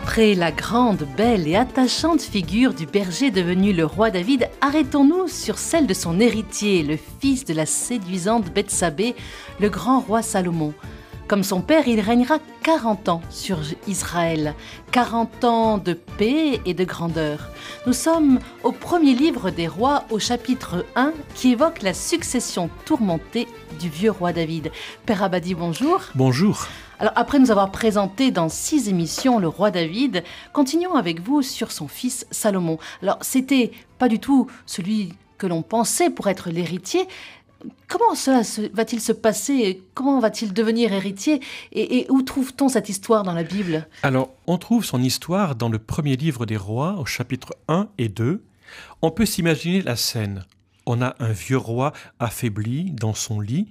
Après la grande, belle et attachante figure du berger devenu le roi David, arrêtons-nous sur celle de son héritier, le fils de la séduisante Bethsabée, le grand roi Salomon. Comme son père, il régnera 40 ans sur Israël, 40 ans de paix et de grandeur. Nous sommes au premier livre des rois, au chapitre 1, qui évoque la succession tourmentée du vieux roi David. Père Abadi, bonjour. Bonjour. Alors après nous avoir présenté dans six émissions le roi David, continuons avec vous sur son fils Salomon. Alors c'était pas du tout celui que l'on pensait pour être l'héritier, Comment cela va-t-il se passer Comment va-t-il devenir héritier et, où trouve-t-on cette histoire dans la Bible? Alors, on trouve son histoire dans le premier livre des rois, au chapitre 1 et 2. On peut s'imaginer la scène. On a un vieux roi affaibli dans son lit.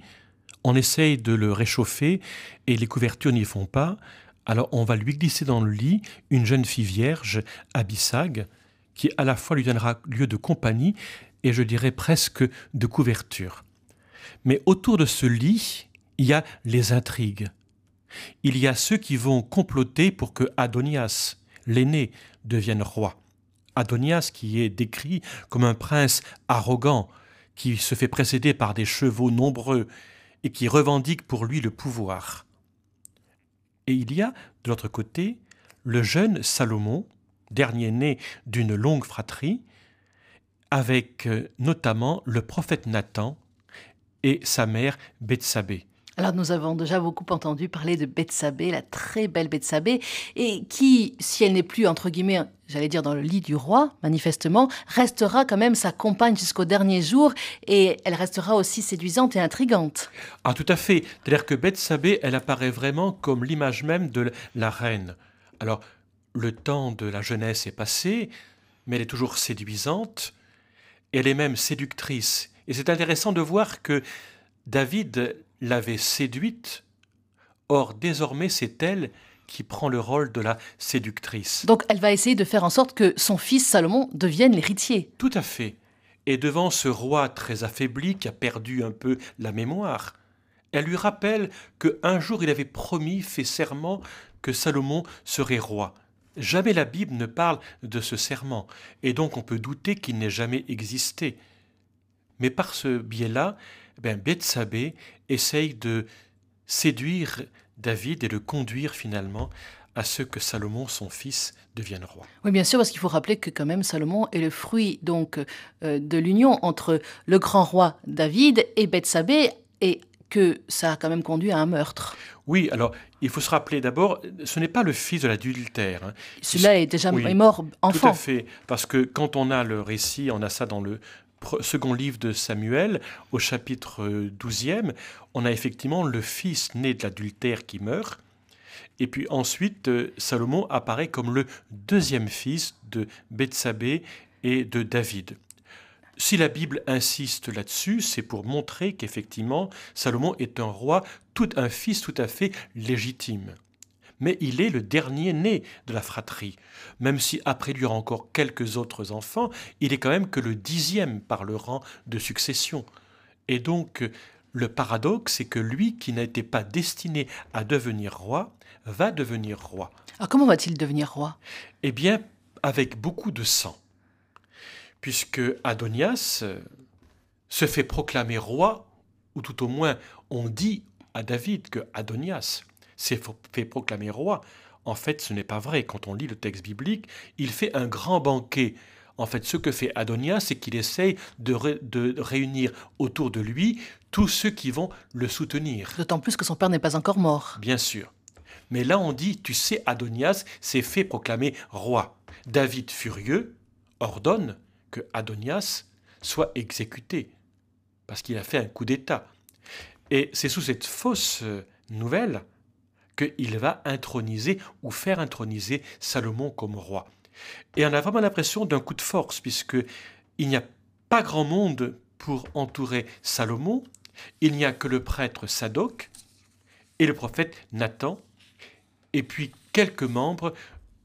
On essaye de le réchauffer et les couvertures n'y font pas. Alors on va lui glisser dans le lit une jeune fille vierge, Abissag, qui à la fois lui donnera lieu de compagnie et je dirais presque de couverture. Mais autour de ce lit, il y a les intrigues. Il y a ceux qui vont comploter pour que Adonias, l'aîné, devienne roi. Adonias qui est décrit comme un prince arrogant, qui se fait précéder par des chevaux nombreux et qui revendique pour lui le pouvoir. Et il y a, de l'autre côté, le jeune Salomon, dernier né d'une longue fratrie, avec euh, notamment le prophète Nathan, et sa mère Bethsabée. Alors nous avons déjà beaucoup entendu parler de Bethsabée, la très belle Bethsabée, et qui, si elle n'est plus entre guillemets, j'allais dire dans le lit du roi, manifestement, restera quand même sa compagne jusqu'au dernier jour, et elle restera aussi séduisante et intrigante. Ah tout à fait. C'est-à-dire que Bethsabée, elle apparaît vraiment comme l'image même de la reine. Alors le temps de la jeunesse est passé, mais elle est toujours séduisante. Elle est même séductrice. Et c'est intéressant de voir que David l'avait séduite, or désormais c'est elle qui prend le rôle de la séductrice. Donc elle va essayer de faire en sorte que son fils Salomon devienne l'héritier. Tout à fait. Et devant ce roi très affaibli qui a perdu un peu la mémoire, elle lui rappelle que un jour il avait promis, fait serment, que Salomon serait roi. Jamais la Bible ne parle de ce serment, et donc on peut douter qu'il n'ait jamais existé. Mais par ce biais-là, ben Bethsabée essaye de séduire David et de conduire finalement à ce que Salomon, son fils, devienne roi. Oui, bien sûr, parce qu'il faut rappeler que quand même Salomon est le fruit donc euh, de l'union entre le grand roi David et Bethsabée, et que ça a quand même conduit à un meurtre. Oui, alors il faut se rappeler d'abord, ce n'est pas le fils de l'adultère. Hein. Celui-là est déjà mort enfant. Tout à fait, parce que quand on a le récit, on a ça dans le second livre de Samuel, au chapitre 12e, on a effectivement le fils né de l'adultère qui meurt. Et puis ensuite, euh, Salomon apparaît comme le deuxième fils de Bethsabée et de David. Si la Bible insiste là-dessus, c'est pour montrer qu'effectivement, Salomon est un roi, tout un fils tout à fait légitime mais il est le dernier né de la fratrie. Même si après lui encore quelques autres enfants, il est quand même que le dixième par le rang de succession. Et donc, le paradoxe, c'est que lui, qui n'était pas destiné à devenir roi, va devenir roi. Alors ah, comment va-t-il devenir roi? Eh bien, avec beaucoup de sang. Puisque Adonias se fait proclamer roi, ou tout au moins on dit à David que Adonias s'est fait proclamer roi. En fait, ce n'est pas vrai. Quand on lit le texte biblique, il fait un grand banquet. En fait, ce que fait Adonias, c'est qu'il essaye de, de, réunir autour de lui tous ceux qui vont le soutenir. D'autant plus que son père n'est pas encore mort. Bien sûr. Mais là, on dit, tu sais, Adonias s'est fait proclamer roi. David, furieux, ordonne que Adonias soit exécuté, parce qu'il a fait un coup d'État. Et c'est sous cette fausse nouvelle qu'il va introniser ou faire introniser Salomon comme roi. Et on a vraiment l'impression d'un coup de force, puisque il n'y a pas grand monde pour entourer Salomon, il n'y a que le prêtre Sadoc et le prophète Nathan, et puis quelques membres,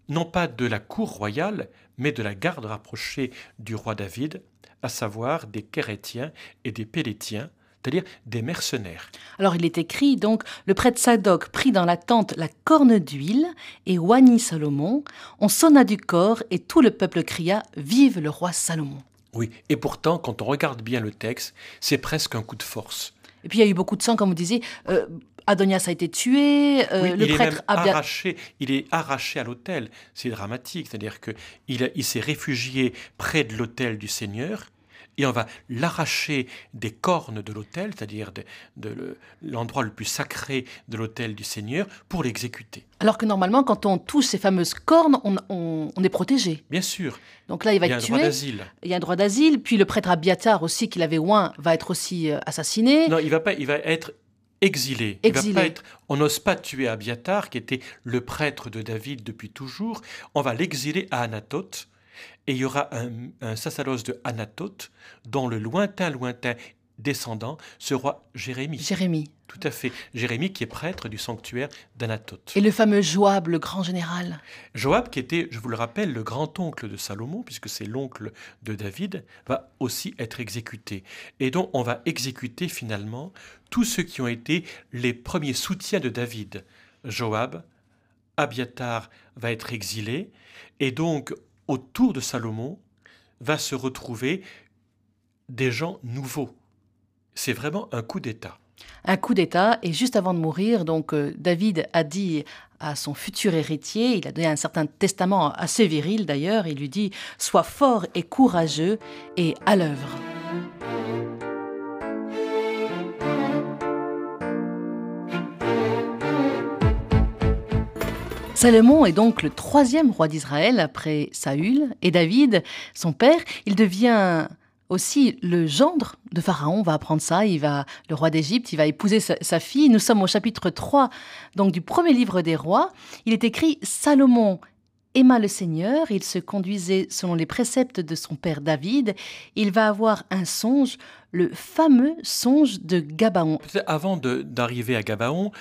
non pas de la cour royale, mais de la garde rapprochée du roi David, à savoir des Kérétiens et des Pélétiens, c'est-à-dire des mercenaires. Alors il est écrit donc le prêtre Sadoc prit dans la tente la corne d'huile et oignit Salomon. On sonna du corps et tout le peuple cria Vive le roi Salomon. Oui, et pourtant, quand on regarde bien le texte, c'est presque un coup de force. Et puis il y a eu beaucoup de sang, comme vous disiez. Euh, Adonias a été tué, euh, le il prêtre est même arraché, il est arraché à l'autel. C'est dramatique, c'est-à-dire que il, il s'est réfugié près de l'autel du Seigneur et on va l'arracher des cornes de l'autel, c'est-à-dire de, l'endroit le plus sacré de l'autel du Seigneur, pour l'exécuter. Alors que normalement, quand on touche ces fameuses cornes, on, est protégé. Bien sûr. Donc là, il va il y a être un droit d'asile. Il y a un droit d'asile. Puis le prêtre Abiatar aussi, qu'il avait oint, va être aussi euh, assassiné. Non, il va pas. Il va être exilé. Exilé. Il va pas être, on n'ose pas tuer Abiatar, qui était le prêtre de David depuis toujours. On va l'exiler à Anatote. Et il y aura un, un sacerdoce de Anatote, dont le lointain, lointain descendant sera Jérémie. Jérémie. Tout à fait. Jérémie qui est prêtre du sanctuaire d'Anatote. Et le fameux Joab, le grand général. Joab, qui était, je vous le rappelle, le grand-oncle de Salomon, puisque c'est l'oncle de David, va aussi être exécuté. Et donc, on va exécuter finalement tous ceux qui ont été les premiers soutiens de David. Joab, Abiatar va être exilé, et donc, autour de Salomon, va se retrouver des gens nouveaux. C'est vraiment un coup d'État. Un coup d'État. Et juste avant de mourir, donc euh, David a dit à son futur héritier, il a donné un certain testament assez viril d'ailleurs, il lui dit Sois fort et courageux et à l'œuvre. Salomon est donc le troisième roi d'Israël après Saül et David, son père. Il devient aussi le gendre de Pharaon va apprendre ça, il va le roi d'Égypte, il va épouser sa, fille. Nous sommes au chapitre 3 donc du premier livre des rois. Il est écrit Salomon aima le Seigneur, il se conduisait selon les préceptes de son père David, il va avoir un songe, le fameux songe de Gabaon. Avant d'arriver à Gabaon,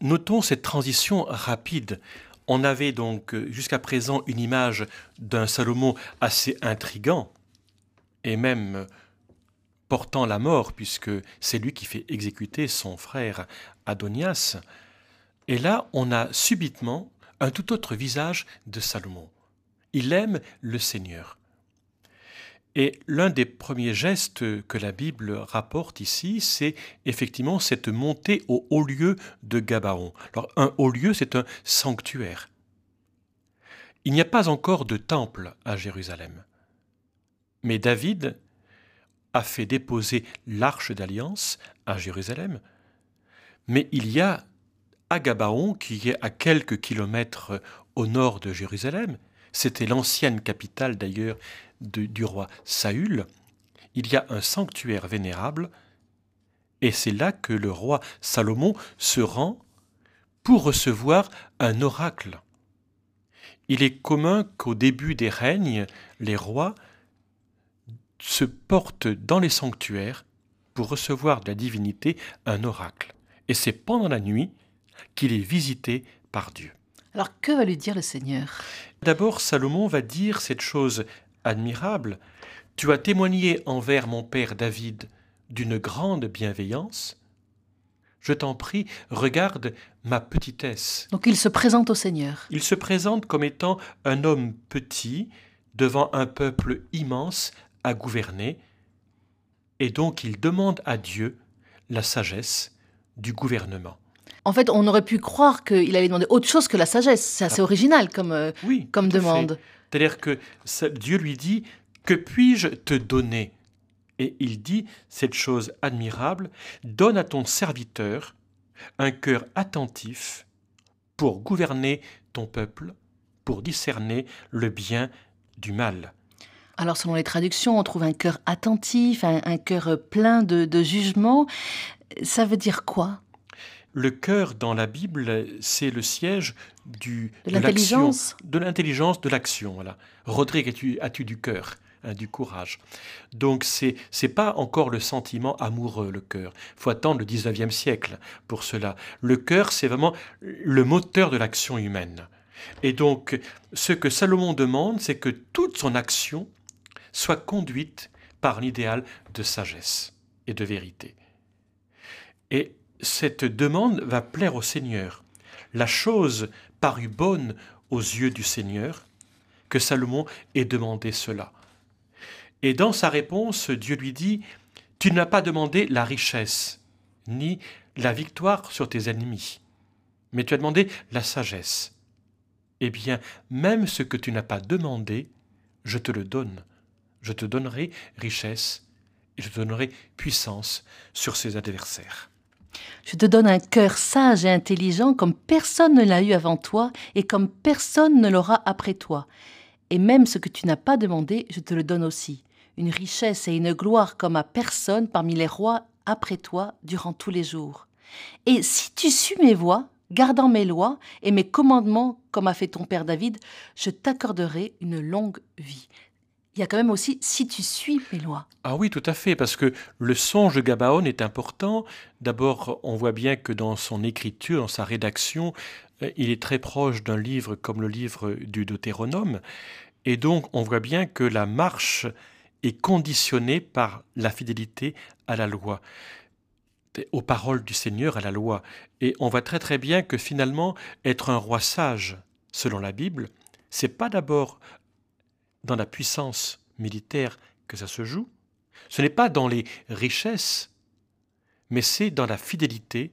notons cette transition rapide. On avait donc euh, jusqu'à présent une image d'un Salomon assez intrigant et même euh, portant la mort, puisque c'est lui qui fait exécuter son frère Adonias. Et là, on a subitement un tout autre visage de Salomon. Il aime le Seigneur. Et l'un des premiers gestes que la Bible rapporte ici, c'est effectivement cette montée au haut lieu de Gabaon. Alors un haut lieu, c'est un sanctuaire. Il n'y a pas encore de temple à Jérusalem. Mais David a fait déposer l'arche d'alliance à Jérusalem. Mais il y a à Gabaon, qui est à quelques kilomètres au nord de Jérusalem, c'était l'ancienne capitale d'ailleurs de- du roi Saül, il y a un sanctuaire vénérable, et c'est là que le roi Salomon se rend pour recevoir un oracle. Il est commun qu'au début des règnes, les rois se portent dans les sanctuaires pour recevoir de la divinité un oracle. Et c'est pendant la nuit qu'il est visité par Dieu. Alors que va lui dire le Seigneur? D'abord, Salomon va dire cette chose admirable. Tu as témoigné envers mon père David d'une grande bienveillance. Je t'en prie, regarde ma petitesse. Donc il se présente au Seigneur. Il se présente comme étant un homme petit devant un peuple immense à gouverner, et donc il demande à Dieu la sagesse du gouvernement. En fait, on aurait pu croire qu'il allait demander autre chose que la sagesse. C'est assez original comme, euh, Oui, comme fait. C'est-à-dire que Dieu lui dit Que puis-je te donner? Et il dit cette chose admirable Donne à ton serviteur un cœur attentif pour gouverner ton peuple, pour discerner le bien du mal. Alors, selon les traductions, on trouve un cœur attentif, un, cœur plein de jugement. Ça veut dire quoi? Le cœur dans la Bible, c'est le siège du, De l'intelligence de l'intelligence, de l'action. Voilà. Rodrigue, as-tu, as-tu du cœur, hein, du courage? Donc c'est c'est pas encore le sentiment amoureux, le cœur. faut attendre le 19e siècle pour cela. Le cœur, c'est vraiment le moteur de l'action humaine. Et donc, ce que Salomon demande, c'est que toute son action soit conduite par l'idéal de sagesse et de vérité. Et cette demande va plaire au Seigneur. La chose parut bonne aux yeux du Seigneur que Salomon ait demandé cela. Et dans sa réponse, Dieu lui dit, Tu n'as pas demandé la richesse, ni la victoire sur tes ennemis, mais tu as demandé la sagesse. Eh bien, même ce que tu n'as pas demandé, je te le donne. Je te donnerai richesse et je te donnerai puissance sur ses adversaires. Je te donne un cœur sage et intelligent comme personne ne l'a eu avant toi et comme personne ne l'aura après toi. Et même ce que tu n'as pas demandé, je te le donne aussi. Une richesse et une gloire comme à personne parmi les rois après toi durant tous les jours. Et si tu suis mes voies, gardant mes lois et mes commandements comme a fait ton père David, je t'accorderai une longue vie il y a quand même aussi si tu suis mes lois. Ah oui, tout à fait, parce que le songe de Gabaon est important. D'abord, on voit bien que dans son écriture, dans sa rédaction, euh, il est très proche d'un livre comme le livre du Deutéronome. Et donc, on voit bien que la marche est conditionnée par la fidélité à la loi aux paroles du Seigneur, à la loi. Et on voit très très bien que finalement, être un roi sage, selon la Bible, c'est pas d'abord dans la puissance militaire que ça se joue, ce n'est pas dans les richesses, mais c'est dans la fidélité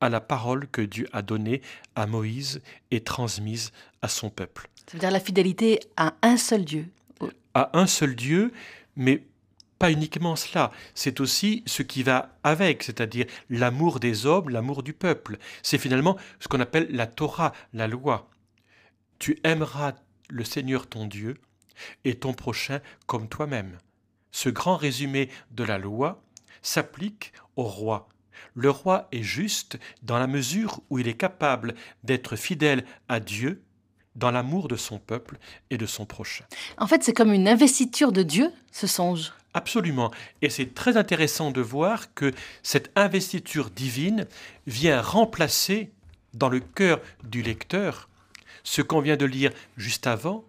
à la parole que Dieu a donnée à Moïse et transmise à son peuple. Ça veut dire la fidélité à un seul Dieu. À un seul Dieu, mais pas uniquement cela, c'est aussi ce qui va avec, c'est-à-dire l'amour des hommes, l'amour du peuple. C'est finalement ce qu'on appelle la Torah, la loi. Tu aimeras le Seigneur ton Dieu et ton prochain comme toi-même. Ce grand résumé de la loi s'applique au roi. Le roi est juste dans la mesure où il est capable d'être fidèle à Dieu dans l'amour de son peuple et de son prochain. En fait, c'est comme une investiture de Dieu, ce songe. Absolument. Et c'est très intéressant de voir que cette investiture divine vient remplacer dans le cœur du lecteur ce qu'on vient de lire juste avant,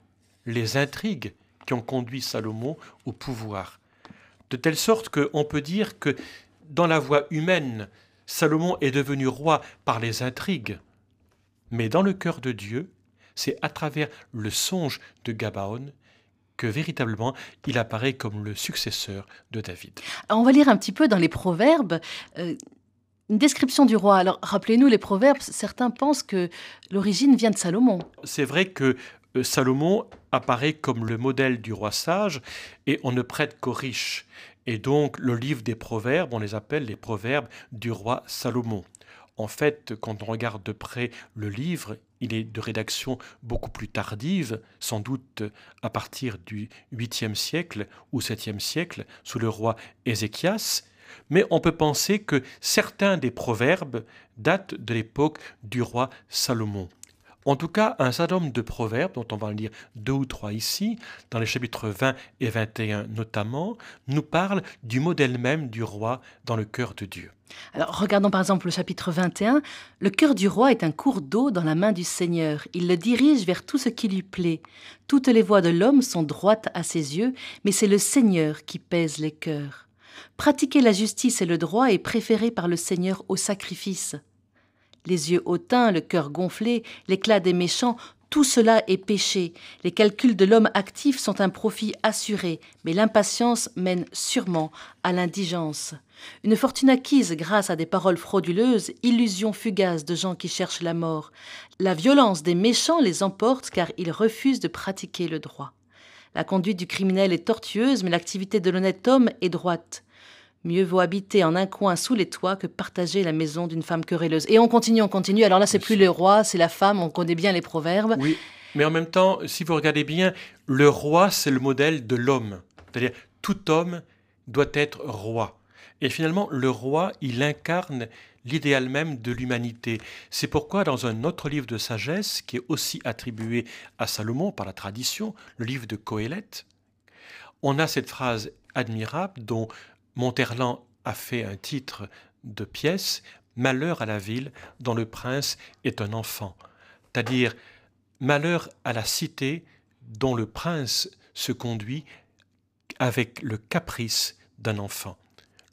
les intrigues qui ont conduit Salomon au pouvoir. De telle sorte qu'on peut dire que dans la voie humaine, Salomon est devenu roi par les intrigues. Mais dans le cœur de Dieu, c'est à travers le songe de Gabaon que véritablement il apparaît comme le successeur de David. on va lire un petit peu dans les proverbes. Euh, une description du roi. Alors, rappelez-nous les proverbes. Certains pensent que l'origine vient de Salomon. C'est vrai que euh, Salomon apparaît comme le modèle du roi sage et on ne prête qu'aux riches. Et donc le livre des proverbes, on les appelle les proverbes du roi Salomon. En fait, quand on regarde de près le livre, il est de rédaction beaucoup plus tardive, sans doute à partir du 8e siècle ou 7e siècle, sous le roi Ézéchias, mais on peut penser que certains des proverbes datent de l'époque du roi Salomon. En tout cas, un certain nombre de proverbes, dont on va en lire deux ou trois ici, dans les chapitres 20 et 21 notamment, nous parlent du modèle même du roi dans le cœur de Dieu. Alors regardons par exemple le chapitre 21. Le cœur du roi est un cours d'eau dans la main du Seigneur. Il le dirige vers tout ce qui lui plaît. Toutes les voies de l'homme sont droites à ses yeux, mais c'est le Seigneur qui pèse les cœurs. Pratiquer la justice et le droit est préféré par le Seigneur au sacrifice. Les yeux hautains, le cœur gonflé, l'éclat des méchants, tout cela est péché. Les calculs de l'homme actif sont un profit assuré, mais l'impatience mène sûrement à l'indigence. Une fortune acquise grâce à des paroles frauduleuses, illusion fugace de gens qui cherchent la mort. La violence des méchants les emporte car ils refusent de pratiquer le droit. La conduite du criminel est tortueuse, mais l'activité de l'honnête homme est droite. Mieux vaut habiter en un coin sous les toits que partager la maison d'une femme querelleuse. Et on continue, on continue. Alors là, c'est plus le roi, c'est la femme, on connaît bien les proverbes. Oui, mais en même temps, si vous regardez bien, le roi, c'est le modèle de l'homme. C'est-à-dire, tout homme doit être roi. Et finalement, le roi, il incarne l'idéal même de l'humanité. C'est pourquoi dans un autre livre de sagesse, qui est aussi attribué à Salomon par la tradition, le livre de Coëlette, on a cette phrase admirable dont Monterland a fait un titre de pièce, Malheur à la ville dont le prince est un enfant, c'est-à-dire malheur à la cité dont le prince se conduit avec le caprice d'un enfant.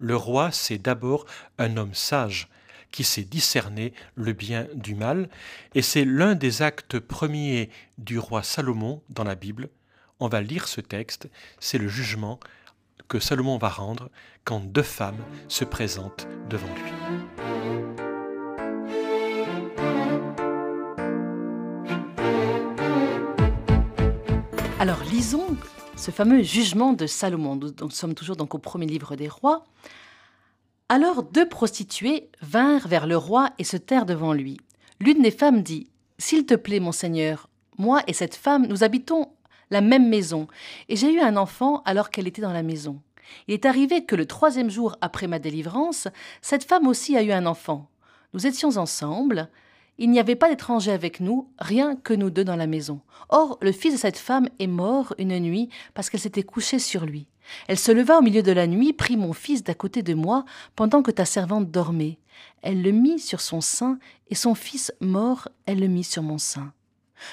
Le roi, c'est d'abord un homme sage qui sait discerner le bien du mal, et c'est l'un des actes premiers du roi Salomon dans la Bible. On va lire ce texte, c'est le jugement que Salomon va rendre quand deux femmes se présentent devant lui. Alors lisons ce fameux jugement de Salomon. Nous, sommes toujours donc au premier livre des rois. Alors deux prostituées vinrent vers le roi et se tinrent devant lui. L'une des femmes dit S'il te plaît, mon seigneur, moi et cette femme, nous habitons la même maison, et j'ai eu un enfant alors qu'elle était dans la maison. Il est arrivé que le troisième jour après ma délivrance, cette femme aussi a eu un enfant. Nous étions ensemble, il n'y avait pas d'étranger avec nous, rien que nous deux dans la maison. Or, le fils de cette femme est mort une nuit parce qu'elle s'était couchée sur lui. Elle se leva au milieu de la nuit, prit mon fils d'à côté de moi, pendant que ta servante dormait. Elle le mit sur son sein, et son fils mort, elle le mit sur mon sein.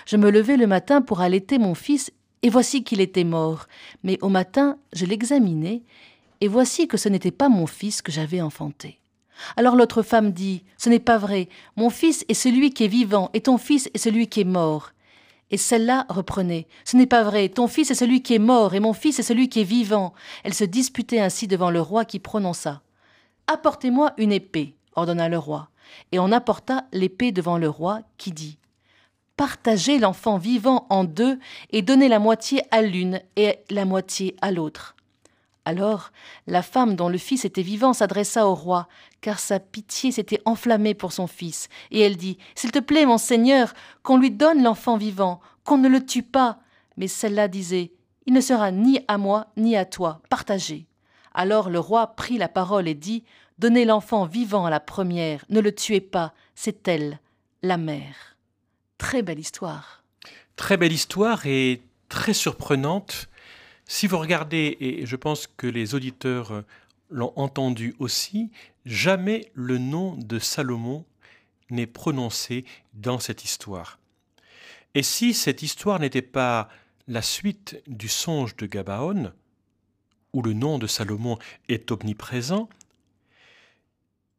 Je me levai le matin pour allaiter mon fils, et voici qu'il était mort. Mais au matin, je l'examinai, et voici que ce n'était pas mon fils que j'avais enfanté. Alors l'autre femme dit, Ce n'est pas vrai, mon fils est celui qui est vivant, et ton fils est celui qui est mort. Et celle-là reprenait Ce n'est pas vrai, ton fils est celui qui est mort, et mon fils est celui qui est vivant. Elle se disputait ainsi devant le roi qui prononça. Apportez-moi une épée, ordonna le roi. Et on apporta l'épée devant le roi, qui dit Partagez l'enfant vivant en deux, et donnez la moitié à l'une et la moitié à l'autre. Alors la femme dont le fils était vivant s'adressa au roi, car sa pitié s'était enflammée pour son fils, et elle dit S'il te plaît, mon seigneur, qu'on lui donne l'enfant vivant, qu'on ne le tue pas. Mais celle-là disait Il ne sera ni à moi ni à toi, partagé. Alors le roi prit la parole et dit Donnez l'enfant vivant à la première, ne le tuez pas, c'est elle, la mère. Très belle histoire. Très belle histoire et très surprenante si vous regardez, et je pense que les auditeurs euh, l'ont entendu aussi, jamais le nom de Salomon n'est prononcé dans cette histoire. Et si cette histoire n'était pas la suite du songe de Gabaon, où le nom de Salomon est omniprésent,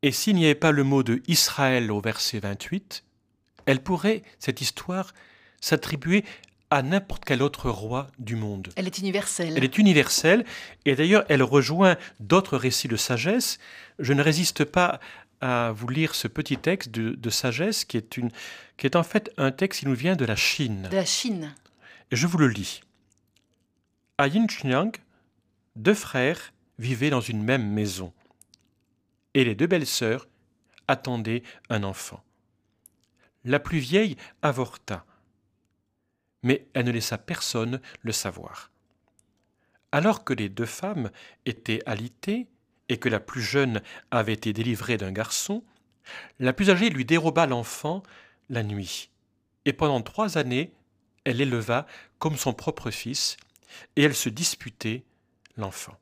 et s'il n'y avait pas le mot de Israël au verset 28, elle pourrait, cette histoire, s'attribuer à n'importe quel autre roi du monde. Elle est universelle. Elle est universelle, et d'ailleurs elle rejoint d'autres récits de sagesse. Je ne résiste pas à vous lire ce petit texte de, sagesse qui est, une, qui est en fait un texte qui nous vient de la Chine. De la Chine. Et je vous le lis. À Yinchunyang, deux frères vivaient dans une même maison, et les deux belles sœurs attendaient un enfant. La plus vieille avorta mais elle ne laissa personne le savoir. Alors que les deux femmes étaient alitées et que la plus jeune avait été délivrée d'un garçon, la plus âgée lui déroba l'enfant la nuit, et pendant trois années elle l'éleva comme son propre fils, et elle se disputait l'enfant.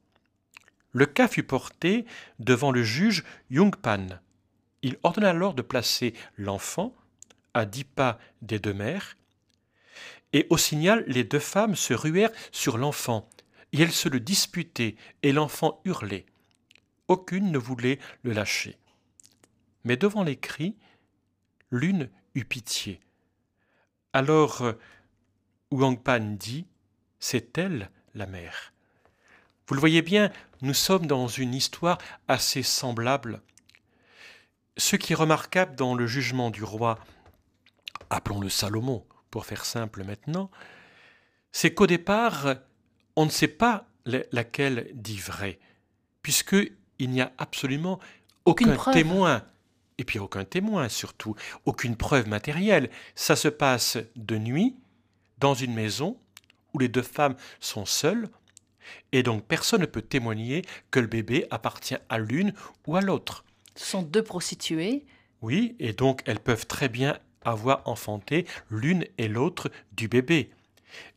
Le cas fut porté devant le juge Yungpan. Il ordonna alors de placer l'enfant à dix pas des deux mères, et au signal, les deux femmes se ruèrent sur l'enfant, et elles se le disputaient, et l'enfant hurlait. Aucune ne voulait le lâcher. Mais devant les cris, l'une eut pitié. Alors Pan dit C'est elle la mère. Vous le voyez bien, nous sommes dans une histoire assez semblable. Ce qui est remarquable dans le jugement du roi, appelons-le Salomon, pour faire simple maintenant, c'est qu'au départ, on ne sait pas laquelle dit vrai, puisqu'il n'y a absolument aucun témoin, et puis aucun témoin surtout, aucune preuve matérielle. Ça se passe de nuit, dans une maison, où les deux femmes sont seules, et donc personne ne peut témoigner que le bébé appartient à l'une ou à l'autre. Ce sont deux prostituées. Oui, et donc elles peuvent très bien avoir enfanté l'une et l'autre du bébé.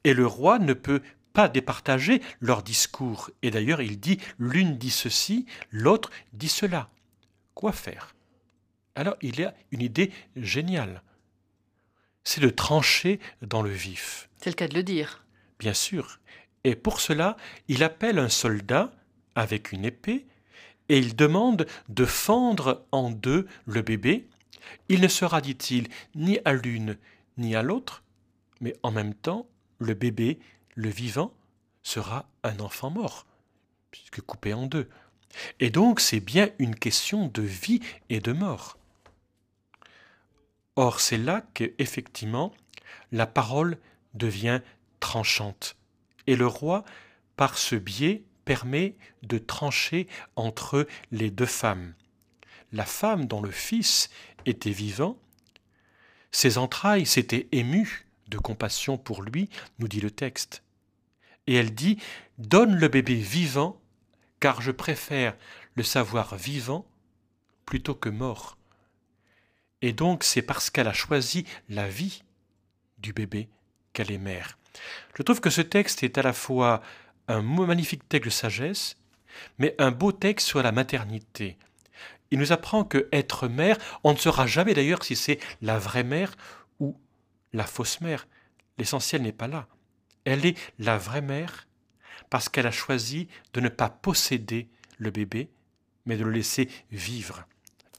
Et le roi ne peut pas départager leur discours. Et d'ailleurs, il dit l'une dit ceci, l'autre dit cela. Quoi faire? Alors, il a une idée géniale. C'est de trancher dans le vif. C'est le cas de le dire. Bien sûr. Et pour cela, il appelle un soldat avec une épée et il demande de fendre en deux le bébé. Il ne sera, dit-il, ni à l'une ni à l'autre, mais en même temps, le bébé, le vivant, sera un enfant mort, puisque coupé en deux. Et donc c'est bien une question de vie et de mort. Or c'est là que, effectivement, la parole devient tranchante. Et le roi, par ce biais, permet de trancher entre les deux femmes. La femme dont le fils était vivant, ses entrailles s'étaient émues de compassion pour lui, nous dit le texte. Et elle dit, Donne le bébé vivant, car je préfère le savoir vivant plutôt que mort. Et donc c'est parce qu'elle a choisi la vie du bébé qu'elle est mère. Je trouve que ce texte est à la fois un magnifique texte de sagesse, mais un beau texte sur la maternité. Il nous apprend que être mère, on ne saura jamais d'ailleurs si c'est la vraie mère ou la fausse mère. L'essentiel n'est pas là. Elle est la vraie mère parce qu'elle a choisi de ne pas posséder le bébé, mais de le laisser vivre.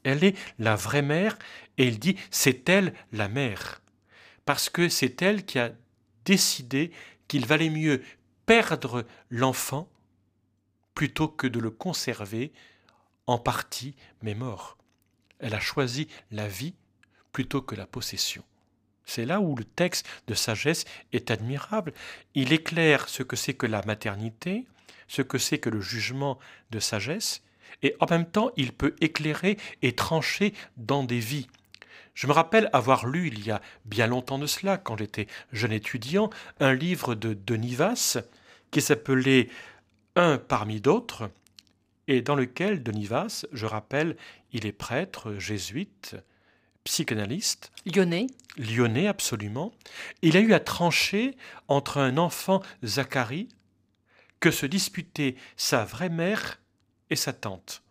Elle est la vraie mère et il dit c'est elle la mère parce que c'est elle qui a décidé qu'il valait mieux perdre l'enfant plutôt que de le conserver en partie mais mort. Elle a choisi la vie plutôt que la possession. C'est là où le texte de sagesse est admirable. Il éclaire ce que c'est que la maternité, ce que c'est que le jugement de sagesse, et en même temps il peut éclairer et trancher dans des vies. Je me rappelle avoir lu il y a bien longtemps de cela, quand j'étais jeune étudiant, un livre de Denis Vasse qui s'appelait Un parmi d'autres, et dans lequel Denis Vasse, je rappelle, il est prêtre, jésuite, psychanalyste. Lyonnais. Lyonnais, absolument. Il a eu à trancher entre un enfant, Zacharie, que se disputait sa vraie mère et sa tante.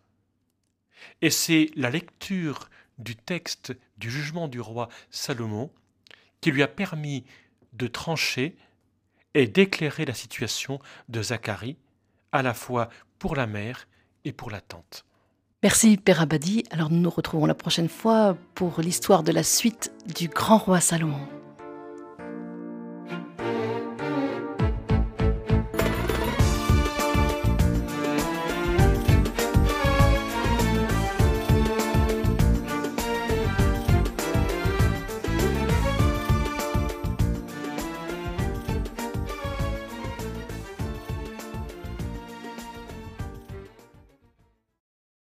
Et c'est la lecture du texte du jugement du roi Salomon qui lui a permis de trancher et d'éclairer la situation de Zacharie, à la fois pour la mère et pour la tante. Merci Père Abadi. Alors nous nous retrouvons la prochaine fois pour l'histoire de la suite du grand roi Salomon.